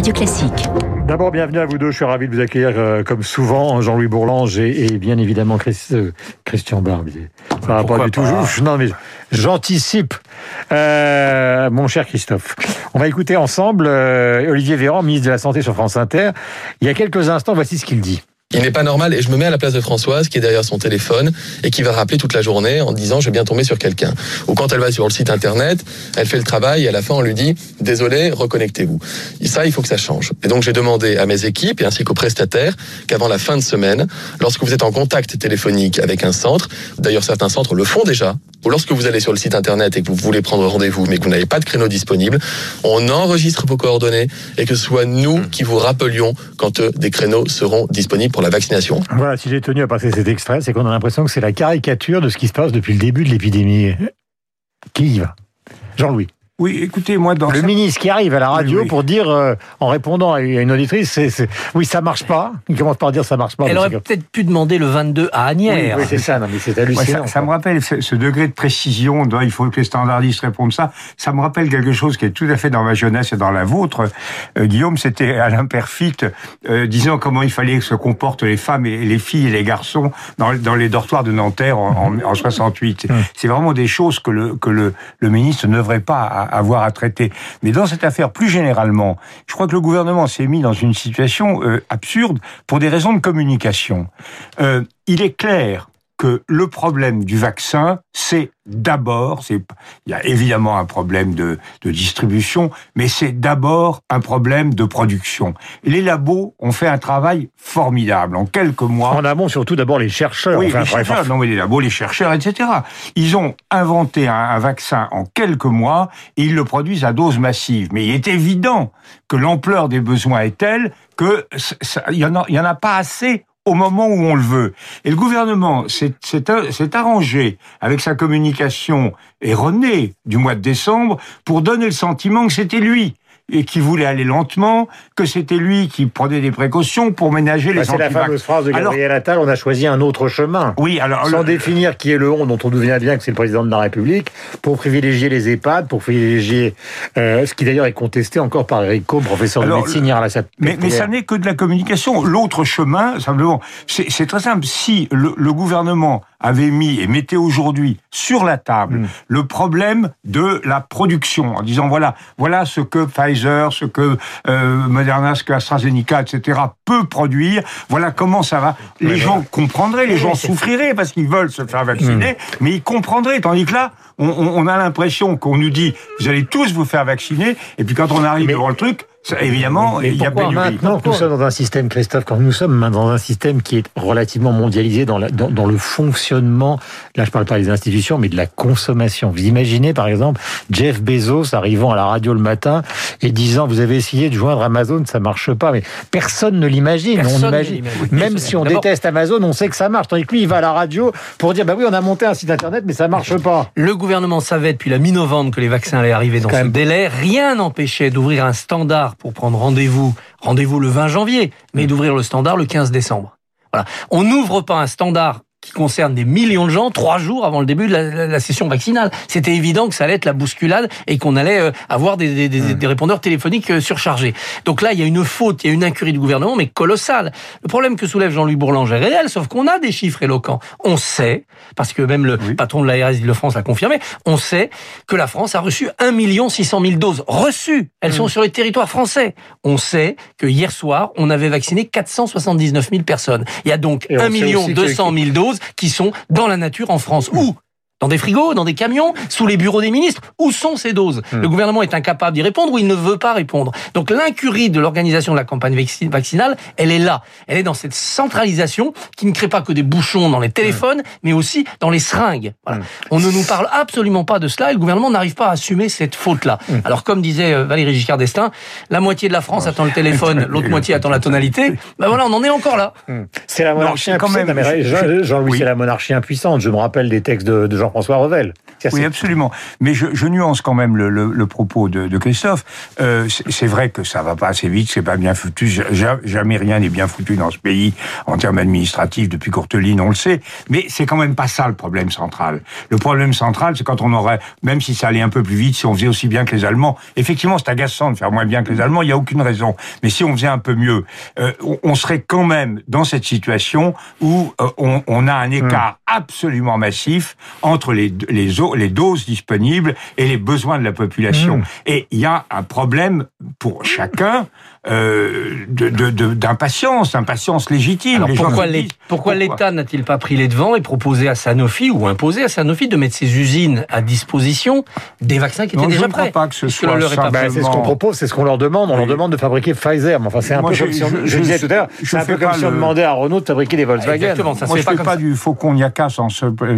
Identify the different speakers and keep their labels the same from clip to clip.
Speaker 1: Radio Classique.
Speaker 2: D'abord, bienvenue à vous deux. Je suis ravi de vous accueillir euh, comme souvent, Jean-Louis Bourlange et, et, bien évidemment Chris, euh, Christian Barbier. Ça va pas du tout. Je, non, mais j'anticipe, euh, mon cher Christophe. On va écouter ensemble euh, Olivier Véran, ministre de la Santé sur France Inter. Il y a quelques instants, voici ce qu'il dit.
Speaker 3: Il n'est pas normal, et je me mets à la place de Françoise, qui est derrière son téléphone, et qui va rappeler toute la journée en disant je vais bien tomber sur quelqu'un. Ou quand elle va sur le site internet, elle fait le travail, et à la fin on lui dit désolé, reconnectez-vous. Et ça, il faut que ça change. Et donc j'ai demandé à mes équipes, et ainsi qu'aux prestataires, qu'avant la fin de semaine, lorsque vous êtes en contact téléphonique avec un centre, d'ailleurs certains centres le font déjà, ou lorsque vous allez sur le site internet et que vous voulez prendre rendez-vous, mais que vous n'avez pas de créneau disponible, on enregistre vos coordonnées et que ce soit nous qui vous rappelions quand euh, des créneaux seront disponibles pour la vaccination.
Speaker 2: Voilà, si j'ai tenu à passer cet extrait, c'est qu'on a l'impression que c'est la caricature de ce qui se passe depuis le début de l'épidémie. Qui y va? Jean-Louis.
Speaker 4: Oui, écoutez, moi, dans
Speaker 2: le ministre qui arrive à la radio
Speaker 4: Oui, oui.
Speaker 2: pour dire, euh, en répondant à une auditrice, c'est, c'est- oui, ça marche pas. Il commence par dire ça marche pas.
Speaker 5: Elle aurait peut-être pu demander le 22 à
Speaker 2: oui,
Speaker 5: Agnières.
Speaker 2: oui, c'est ça, non, mais c'est
Speaker 4: Ouais,
Speaker 2: hallucinant.
Speaker 4: ça, ça me rappelle ce, ce degré de précision dont il faut que les standardistes répondent ça. Ça me rappelle quelque chose qui est tout à fait dans ma jeunesse et dans la vôtre. Euh, Guillaume, c'était Alain Perfit euh, disant comment il fallait que se comportent les femmes et les filles et les garçons dans, dans les dortoirs de Nanterre en, en, en 68. C'est vraiment des choses que le, que le, le ministre ne devrait pas a- avoir à traiter. Mais dans cette affaire, plus généralement, je crois que le gouvernement s'est mis dans une situation euh, absurde pour des raisons de communication. Euh, il est clair que le problème du vaccin, c'est d'abord, c'est, il y a évidemment un problème de, de distribution, mais c'est d'abord un problème de production. Les labos ont fait un travail formidable. En quelques mois,
Speaker 2: En amont, surtout d'abord les chercheurs.
Speaker 4: oui,
Speaker 2: enfin,
Speaker 4: les
Speaker 2: bref,
Speaker 4: chercheurs, non mais les labos, les chercheurs, etc. Ils ont inventé un, un vaccin en quelques mois et ils le produisent à dose massive. Mais il est évident que l'ampleur des besoins est telle que il y en a, il y en a pas assez au moment où on le veut. Et le gouvernement s'est arrangé avec sa communication erronée du mois de décembre pour donner le sentiment que c'était lui et qui voulait aller lentement, que c'était lui qui prenait des précautions pour ménager
Speaker 2: bah,
Speaker 4: les
Speaker 2: c'est la fameuse phrase de
Speaker 4: Alors-
Speaker 2: Gabriel Attal, on a choisi un autre chemin.
Speaker 4: Oui, alors
Speaker 2: Sans
Speaker 4: le-
Speaker 2: définir qui est le on, dont on devient bien que c'est le président de la République, pour privilégier les EHPAD, pour privilégier euh, ce qui d'ailleurs est contesté encore par Eric Coe, professeur de
Speaker 4: Alors,
Speaker 2: médecine hier à la SAP.
Speaker 4: Mais, mais ça n'est que de la communication. L'autre chemin, simplement, c'est c'est très simple. Si le, le gouvernement avait mis et mettait aujourd'hui sur la table
Speaker 2: Mm.
Speaker 4: le problème de la production, en disant voilà, voilà ce que Pfizer, ce que euh, Moderna, ce que AstraZeneca, etc. peut produire. Voilà comment ça va. Les gens comprendraient, les gens souffriraient parce qu'ils veulent se faire vacciner, mais ils comprendraient. Tandis que là, on, on- on a l'impression qu'on nous dit vous allez tous vous faire vacciner, et puis quand on arrive
Speaker 2: Mais-
Speaker 4: devant le truc, évidemment,
Speaker 2: Mais
Speaker 4: il y a
Speaker 2: pourquoi
Speaker 4: pénurie.
Speaker 2: maintenant que nous sommes dans un système, Christophe, quand nous sommes dans un système qui est relativement mondialisé dans, la- dans, dans le fonctionnement, là je parle pas des institutions, mais de la consommation. Vous imaginez par exemple Jeff Bezos arrivant à la radio le matin et disant vous avez essayé de joindre Amazon, ça marche pas. Mais personne ne l'imagine. On
Speaker 5: Personne ne
Speaker 2: imagine.
Speaker 5: l'imagine.
Speaker 2: Même si on déteste Amazon, on sait que ça marche. Tandis que lui, il va à la radio pour dire bah oui, on a monté un site internet, mais ça marche pas.
Speaker 5: Le gouvernement savait depuis la mi-novembre que les vaccins allaient arriver dans ce
Speaker 2: même-
Speaker 5: délai. Rien n'empêchait d'ouvrir un standard pour prendre rendez-vous, rendez-vous le 20 janvier,
Speaker 2: Mm.
Speaker 5: mais d'ouvrir le standard le 15 décembre. Voilà. On n'ouvre pas un standard qui concerne des millions de gens trois jours avant le début de la, session vaccinale. C'était évident que ça allait être la bousculade et qu'on allait euh, avoir des, des- des- des répondeurs téléphoniques euh, surchargés. Donc là, il y a une faute, il y a une incurie du gouvernement, mais colossale. Le problème que soulève Jean-Louis Bourlange est réel, sauf qu'on a des chiffres éloquents. On sait, parce que même le patron de l'ARS d'Île-de-France l'a confirmé, on sait que la France a reçu 1 600 000 doses reçues. Elles sont sur les territoires français. On sait que hier soir, on avait vacciné 479 000 personnes. Il y a donc
Speaker 2: Et on
Speaker 5: 1
Speaker 2: sait
Speaker 5: million
Speaker 2: aussi que-
Speaker 5: 200 000 doses qui sont dans la nature en France. Où dans des frigos, dans des camions, sous les bureaux des ministres. Où sont ces doses Le gouvernement est incapable d'y répondre ou il ne veut pas répondre. Donc l'incurie de l'organisation de la campagne vacci- vaccinale, elle est là. Elle est dans cette centralisation qui ne crée pas que des bouchons dans les téléphones, mais aussi dans les seringues. Voilà. On ne nous parle absolument pas de cela et le gouvernement n'arrive pas à assumer cette faute-là. Alors comme disait euh, Valérie Giscard d'Estaing, la moitié de la France attend le téléphone, l'autre moitié attend la tonalité. Ben voilà, on en est encore là.
Speaker 2: C'est la monarchie
Speaker 4: c'est quand
Speaker 2: impuissante.
Speaker 4: même-
Speaker 2: Non,
Speaker 4: je-
Speaker 2: Jean-
Speaker 4: je-
Speaker 2: Jean-Louis,
Speaker 4: oui.
Speaker 2: c'est la monarchie impuissante. Je me rappelle des textes de, de Jean-François Revel.
Speaker 4: Oui, absolument. Mais je, je, nuance quand même le, le, le propos de, de Christophe. Euh, c'est vrai que ça va pas assez vite, c'est pas bien foutu. Jamais rien n'est bien foutu dans ce pays en termes administratifs depuis Courteline, on le sait. Mais c'est quand même pas ça le problème central. Le problème central, c'est quand on aurait, même si ça allait un peu plus vite, si on faisait aussi bien que les Allemands. Effectivement, c'est agaçant de faire moins bien que les Allemands. Il y a aucune raison. Mais si on faisait un peu mieux, euh, on serait quand même dans cette situation où euh, on, on, a un écart hmm. absolument massif entre les, les, les doses disponibles et les besoins de la population. Mmh. Et il y a un problème pour chacun euh, d'impatience, d'impatience légitime.
Speaker 5: pourquoi l'État n'a-t-il pas pris les devants et proposé à Sanofi ou imposé à Sanofi de mettre ses usines à disposition des vaccins qui étaient déjà prêts Je
Speaker 4: ne crois pas que ce soit
Speaker 2: ben, C'est ce qu'on propose, c'est ce qu'on leur demande. On leur demande de fabriquer Pfizer. Mais enfin, c'est un peu comme si on, je, disais tout à l'heure, c'est un peu comme si on demandait à Renault de fabriquer des Volkswagen.
Speaker 4: Exactement, ça Moi, je ne fais pas, du faucon Niaca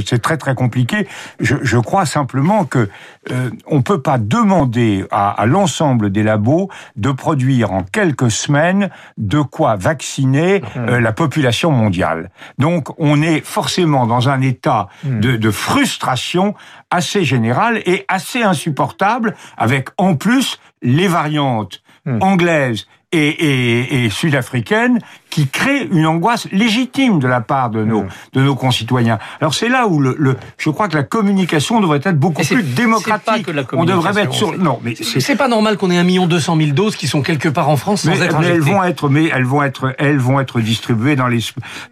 Speaker 4: c'est très très compliqué. Je, je crois simplement que euh, on peut pas demander à, à l'ensemble des labos de produire en quelques semaines de quoi vacciner mmh. euh, la population mondiale. Donc on est forcément dans un état mmh. de, de frustration assez général et assez insupportable, avec en plus les variantes mmh. anglaises et, et, et sud-africaine qui crée une angoisse légitime de la part de nos, mmh. de nos concitoyens. Alors c'est là où le, le, je crois que la communication devrait être beaucoup plus démocratique. Pas
Speaker 5: que la On devrait mettre sur. Non, mais c'est pas normal qu'on ait un million deux cent mille doses qui sont quelque part en France sans
Speaker 4: mais,
Speaker 5: être
Speaker 4: mais elles vont être, mais elles vont être, elles vont être distribuées dans les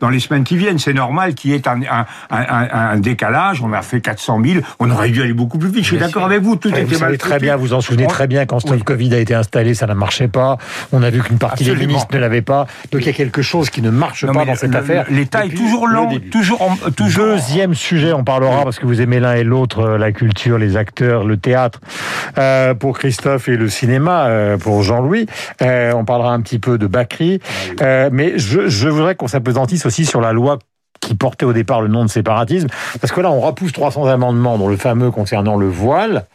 Speaker 4: dans les semaines qui viennent. C'est normal qu'il y ait un, un, un, un, décalage. On a fait 400 000. On aurait dû aller beaucoup plus vite. Je suis d'accord avec vous. Tout
Speaker 2: était
Speaker 4: vous
Speaker 2: mal très bien. Vous en souvenez très bien quand le Covid a été installé, ça ne marchait pas. On a vu qu'une partie des ministres ne l'avait pas. Donc il y a quelque chose qui ne marche pas dans cette affaire.
Speaker 4: L'État est toujours lent, toujours, toujours.
Speaker 2: Deuxième sujet, on parlera parce que vous aimez l'un et l'autre, euh, la culture, les acteurs, le théâtre. Euh, pour Christophe et le cinéma, euh, pour Jean-Louis, euh, on parlera un petit peu de Bacri. Ah euh, mais je, je voudrais qu'on s'apesantisse aussi sur la loi qui portait au départ le nom de séparatisme, parce que là, on repousse 300 amendements, dont le fameux concernant le voile.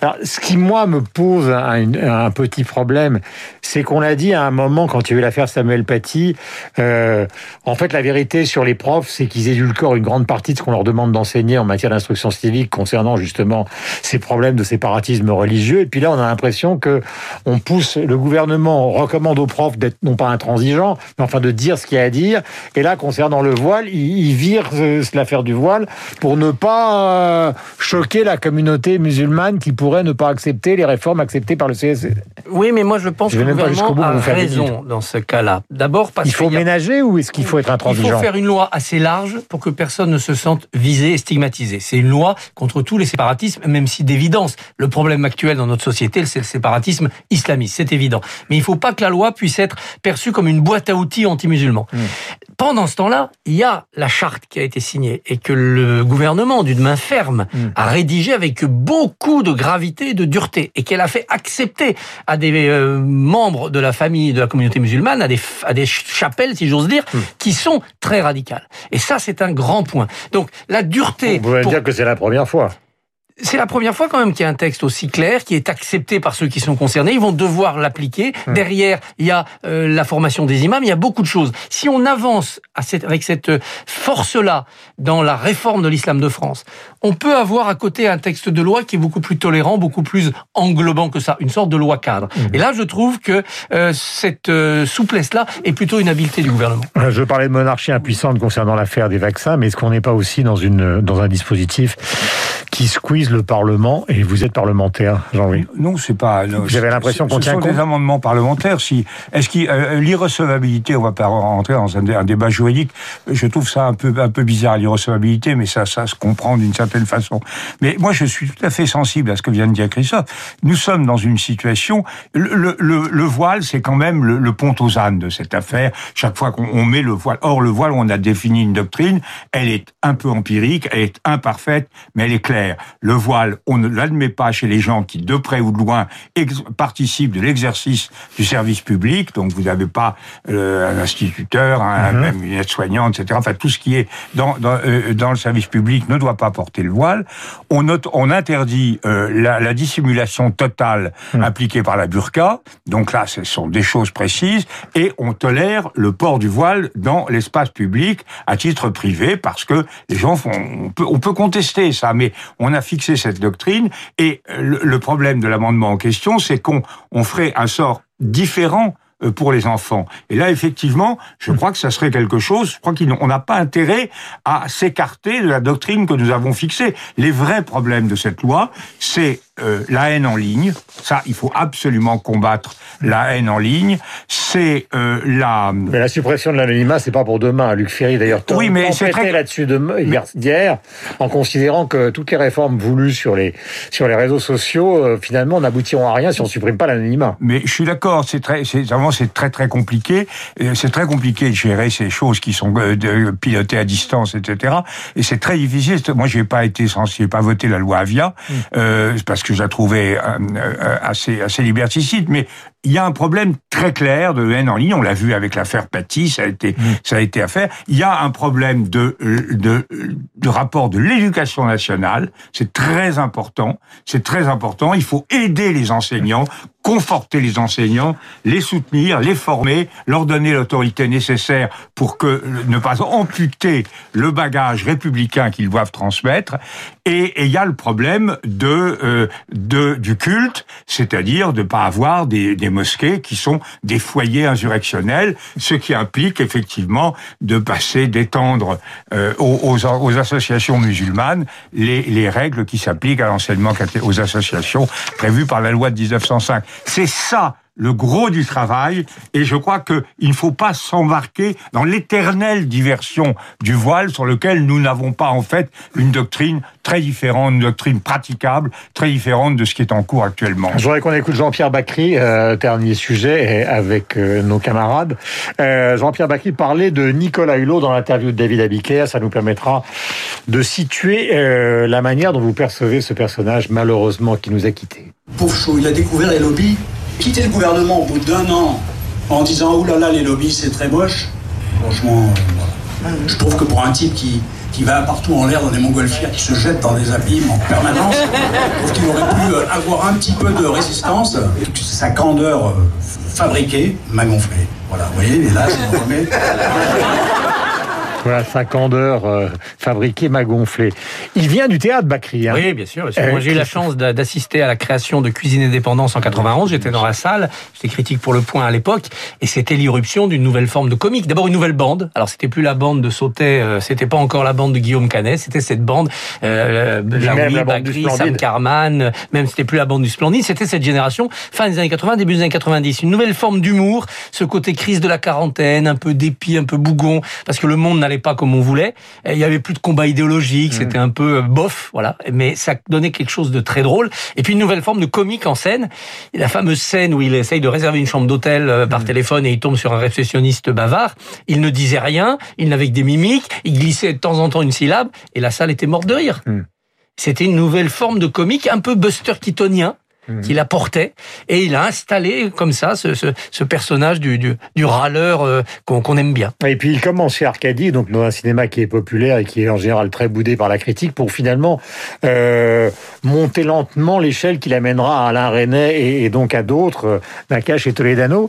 Speaker 2: Alors, ce qui, moi, me pose un, petit problème, c'est qu'on l'a dit à un moment, quand il y a eu l'affaire Samuel Paty, euh, en fait, la vérité sur les profs, c'est qu'ils édulcorent une grande partie de ce qu'on leur demande d'enseigner en matière d'instruction civique concernant justement ces problèmes de séparatisme religieux. Et puis là, on a l'impression que on pousse, le gouvernement recommande aux profs d'être non pas intransigeants, mais enfin de dire ce qu'il y a à dire. Et là, concernant le voile, il, vire l'affaire du voile pour ne pas euh, choquer la communauté musulmane qui pourrait ne pas accepter les réformes acceptées par le CSC.
Speaker 5: Oui, mais moi je pense je que le gouvernement a raison dans ce cas-là. D'abord parce
Speaker 2: qu'il faut ménager ou est-ce qu'il faut être intransigeant
Speaker 5: Il faut faire une loi assez large pour que personne ne se sente visé et stigmatisé. C'est une loi contre tous les séparatismes, même si d'évidence le problème actuel dans notre société, c'est le séparatisme islamiste, c'est évident. Mais il ne faut pas que la loi puisse être perçue comme une boîte à outils anti-musulmans. Mmh. Pendant ce temps-là, il y a la charte qui a été signée et que le gouvernement, d'une main ferme, mm. a rédigé avec beaucoup de gravité et de dureté et qu'elle a fait accepter à des euh, membres de la famille de la communauté musulmane, à des, à des chapelles, si j'ose dire, mm. qui sont très radicales. Et ça, c'est un grand point. Donc, la dureté...
Speaker 2: Vous pouvez dire que c'est la première fois
Speaker 5: c'est la première fois quand même qu'il y a un texte aussi clair qui est accepté par ceux qui sont concernés. Ils vont devoir l'appliquer. Hum. Derrière, il y a euh, la formation des imams. Il y a beaucoup de choses. Si on avance avec cette force-là dans la réforme de l'islam de France, on peut avoir à côté un texte de loi qui est beaucoup plus tolérant, beaucoup plus englobant que ça, une sorte de loi cadre. Hum. Et là, je trouve que euh, cette euh, souplesse-là est plutôt une habileté du gouvernement.
Speaker 2: Je parlais de monarchie impuissante concernant l'affaire des vaccins, mais est-ce qu'on n'est pas aussi dans une dans un dispositif qui squeeze le Parlement et vous êtes parlementaire, Jean-Louis.
Speaker 4: Non, c'est pas.
Speaker 2: J'avais l'impression qu'on tient
Speaker 4: compte.
Speaker 2: Ce
Speaker 4: sont des amendements parlementaires. Si est-ce qu'il euh, l'irrecevabilité, on va pas rentrer dans un, débat juridique. Je trouve ça un peu un peu bizarre l'irrecevabilité, mais ça ça se comprend d'une certaine façon. Mais moi, je suis tout à fait sensible à ce que vient de dire Christophe. Nous sommes dans une situation. Le, le, le voile, c'est quand même le, le, pont aux ânes de cette affaire. Chaque fois qu'on met le voile, or le voile, on a défini une doctrine. Elle est un peu empirique, elle est imparfaite, mais elle est claire. Le voile, on ne l'admet pas chez les gens qui, de près ou de loin, participent de l'exercice du service public. Donc, vous n'avez pas euh, un instituteur, un, mhm. même une aide-soignante, etc. Enfin, tout ce qui est dans, dans, euh, dans, le service public ne doit pas porter le voile. On, note, on interdit euh, la, la, dissimulation totale mhm. appliquée par la burqa. Donc là, ce sont des choses précises. Et on tolère le port du voile dans l'espace public à titre privé parce que les gens font... On peut, on peut contester ça, mais on a fixé cette doctrine, et le, problème de l'amendement en question, c'est qu'on on ferait un sort différent pour les enfants. Et là, effectivement, je crois que ça serait quelque chose, je crois qu'on n'a pas intérêt à s'écarter de la doctrine que nous avons fixée. Les vrais problèmes de cette loi, c'est euh, la haine en ligne. Ça, il faut absolument combattre la haine en ligne. C'est euh, la.
Speaker 2: Mais la suppression de l'anonymat, c'est pas pour demain. Luc Ferry, d'ailleurs,
Speaker 4: oui, mais c'est très
Speaker 2: là-dessus de hier, en considérant que toutes les réformes voulues sur les sur les réseaux sociaux, euh, finalement, n'aboutiront à rien si on supprime pas l'anonymat.
Speaker 4: Mais je suis d'accord. C'est très, c'est c'est très très compliqué. C'est très compliqué de gérer ces choses qui sont euh, de, pilotées à distance, etc. Et c'est très difficile. Moi, j'ai pas été censé, pas voté la loi Avia mm. euh, parce que je la trouvais euh, euh, assez, assez liberticide, mais il y a un problème très clair de haine en ligne. On l'a vu avec l'affaire Paty, ça a été, mm. ça a été affaire. Il y a un problème de, de, de rapport de l'éducation nationale. C'est très important. C'est très important. Il faut aider les enseignants, conforter les enseignants, les soutenir, les former, leur donner l'autorité nécessaire pour que ne pas amputer le bagage républicain qu'ils doivent transmettre. Et il y a le problème de, euh, de du culte, c'est-à-dire de pas avoir des, des mosquées qui sont des foyers insurrectionnels, ce qui implique effectivement de passer, d'étendre euh, aux, aux, associations musulmanes les, les règles qui s'appliquent à l'enseignement aux associations prévues par la loi de 1905. C'est ça le gros du travail, et je crois qu'il ne faut pas s'embarquer dans l'éternelle diversion du voile sur lequel nous n'avons pas en fait une doctrine très différente, une doctrine praticable, très différente de ce qui est en cours actuellement.
Speaker 2: Je voudrais qu'on écoute Jean-Pierre Bacry, euh, dernier sujet, avec euh, nos camarades. Euh, Jean-Pierre Bacry parlait de Nicolas Hulot dans l'interview de David Abiker, ça nous permettra de situer euh, la manière dont vous percevez ce personnage malheureusement qui nous a quittés.
Speaker 1: Pauvre chaud, il a découvert les lobbies quitter le gouvernement au bout d'un an en disant oh là là les lobbies c'est très moche, franchement, euh, je trouve que pour un type qui, qui va partout en l'air dans des montgolfières, qui se jette dans des abîmes en permanence, je trouve qu'il aurait pu euh, avoir un petit peu de résistance. Sa candeur euh, fabriquée m'a gonflé. Voilà, vous voyez, mais là, ça me remet.
Speaker 2: Voilà, 50 heures euh, fabriqué m'a gonflé. Il vient du théâtre, Bakri.
Speaker 5: Hein. Oui, bien sûr. Euh, Moi, j'ai eu la chance d'assister à la création de Cuisine et Dépendance en 91. J'étais dans la salle, j'étais critique pour Le Point à l'époque, et c'était l'irruption d'une nouvelle forme de comique. D'abord, une nouvelle bande. Alors, c'était plus la bande de Sautet, euh, c'était pas encore la bande de Guillaume Canet, c'était cette bande, euh, Jaoui, Bakri, Sam Carman, même c'était plus la bande du Splendide, c'était cette génération, fin des années 80, début des années 90. Une nouvelle forme d'humour, ce côté crise de la quarantaine, un peu dépit, un peu bougon, parce que le monde n'allait pas comme on voulait. Il y avait plus de combat idéologique, mm. c'était un peu euh, bof, voilà. Mais ça donnait quelque chose de très drôle. Et puis une nouvelle forme de comique en scène. la fameuse scène où il essaye de réserver une chambre d'hôtel euh, par mm. téléphone et il tombe sur un réceptionniste bavard. Il ne disait rien, il n'avait que des mimiques, il glissait de temps en temps une syllabe et la salle était morte de rire. Mm. C'était une nouvelle forme de comique, un peu Buster Keatonien, Mhm. qu'il apportait et il a installé comme ça ce, ce, ce personnage du, du, du râleur euh, qu'on aime bien.
Speaker 2: Et puis il commence chez Arcadie, donc dans un cinéma qui est populaire et qui est en général très boudé par la critique, pour finalement euh, monter lentement l'échelle qui l'amènera à Alain René et, et donc à d'autres, euh, Nakache et Toledano.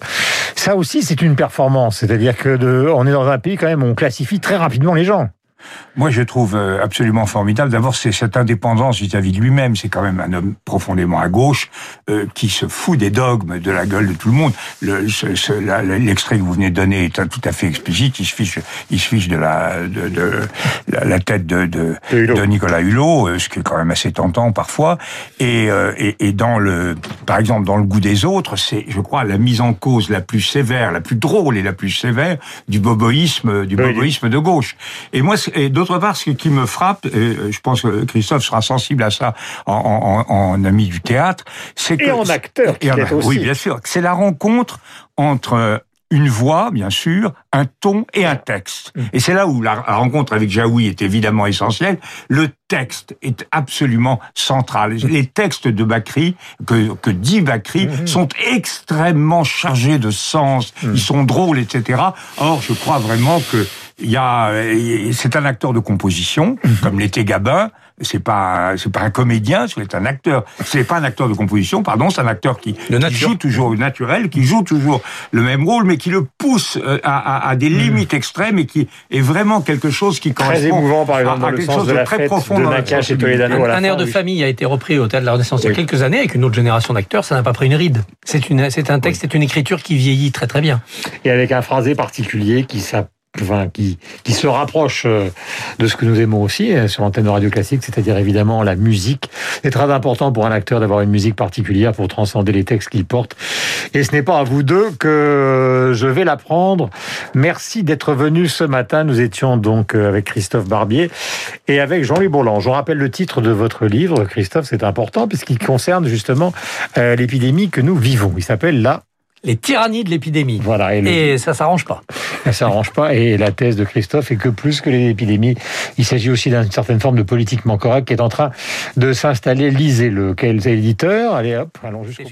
Speaker 2: Ça aussi c'est une performance, c'est-à-dire que de, on est dans un pays quand même où on classifie très rapidement les gens.
Speaker 4: Moi, je trouve euh, absolument formidable. D'abord, c'est cette indépendance vis-à-vis de lui-même. C'est quand même un homme profondément à gauche euh, qui se fout des dogmes de la gueule de tout le monde. L'extrait le, que vous venez de donner est tout à fait explicite. Il se fiche, il se fiche de la de, de la, tête de, de, de, Nicolas Hulot, euh, ce qui est quand même assez tentant parfois. Et, et, et dans le, par exemple, dans le goût des autres, c'est, je crois, la mise en cause la plus sévère, la plus drôle et la plus sévère du boboïsme, du boboïsme de gauche. Et moi, et d'autre part, ce qui me frappe, et euh, je pense que Christophe sera sensible à ça en, en, en ami du théâtre, c'est que...
Speaker 2: Et en acteur,
Speaker 4: et, aussi. Oui, bien sûr. C'est la rencontre entre une voix, bien sûr, un ton et un texte. Mm. Et c'est là où la rencontre avec Jaoui est évidemment essentielle. Le texte est absolument central. Mm. Les textes de Bakri, que, que dit Bakri, mm-hmm. sont extrêmement chargés de sens, ils sont drôles, etc. Or, je crois vraiment que il y a, c'est un acteur de composition, mhm. comme l'était Gabin. C'est pas, c'est pas un comédien, c'est un acteur. C'est pas un acteur de composition, pardon, c'est un acteur qui, joue toujours naturel, qui joue toujours le même rôle, mais qui le pousse euh, à, à, des mhm. limites extrêmes et qui est vraiment quelque chose qui
Speaker 2: très émouvant, par exemple, dans le sens de, la très profond de Nakache et Toledano.
Speaker 5: Un, air de famille a été repris au Théâtre de la Renaissance il y a quelques années avec une autre génération d'acteurs. Ça n'a pas pris une ride. C'est une, c'est un texte, c'est une écriture qui vieillit très très bien.
Speaker 2: Et avec un phrasé particulier qui s'appelle qui, qui se rapproche euh, de ce que nous aimons aussi euh, sur l'antenne de Radio Classique, c'est-à-dire évidemment la musique. C'est très important pour un acteur d'avoir une musique particulière pour transcender les textes qu'il porte. Et ce n'est pas à vous deux que je vais l'apprendre. Merci d'être venu ce matin. Nous étions donc euh, avec Christophe Barbier et avec Jean-Louis Bourland. Je rappelle le titre de votre livre, Christophe, c'est important puisqu'il concerne justement l'épidémie que nous vivons. Il s'appelle La
Speaker 5: les tyrannies de l'épidémie. Voilà. Et, et ça s'arrange pas.
Speaker 2: Ça s'arrange pas. Et la thèse de Christophe est que plus que les épidémies, il s'agit aussi d'une certaine forme de politiquement correct qui est en train de s'installer. Lisez-le. Quels éditeurs Allez hop, allons jusqu'au.